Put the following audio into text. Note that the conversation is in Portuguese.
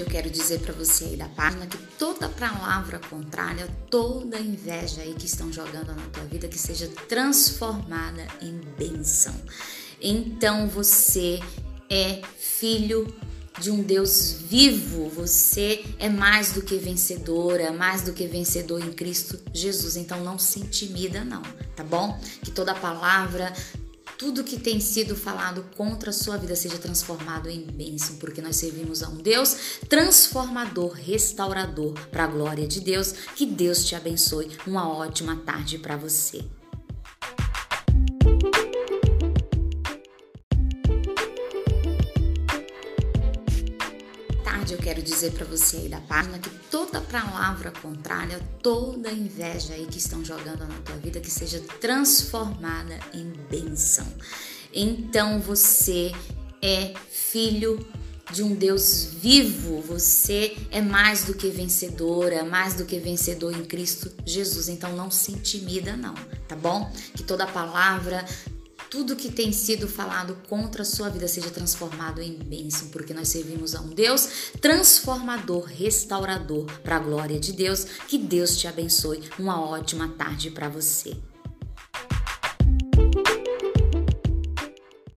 eu quero dizer para você aí da página que toda palavra contrária, toda inveja aí que estão jogando na tua vida, que seja transformada em bênção. Então você é filho de um Deus vivo, você é mais do que vencedora, mais do que vencedor em Cristo Jesus. Então não se intimida não, tá bom? Que toda palavra tudo que tem sido falado contra a sua vida seja transformado em bênção, porque nós servimos a um Deus transformador, restaurador, para a glória de Deus. Que Deus te abençoe. Uma ótima tarde para você. Eu quero dizer para você aí da página que toda palavra contrária, toda inveja aí que estão jogando na tua vida, que seja transformada em bênção. Então você é filho de um Deus vivo, você é mais do que vencedora, mais do que vencedor em Cristo Jesus. Então não se intimida não, tá bom? Que toda palavra tudo que tem sido falado contra a sua vida seja transformado em bênção, porque nós servimos a um Deus transformador, restaurador, para a glória de Deus. Que Deus te abençoe. Uma ótima tarde para você.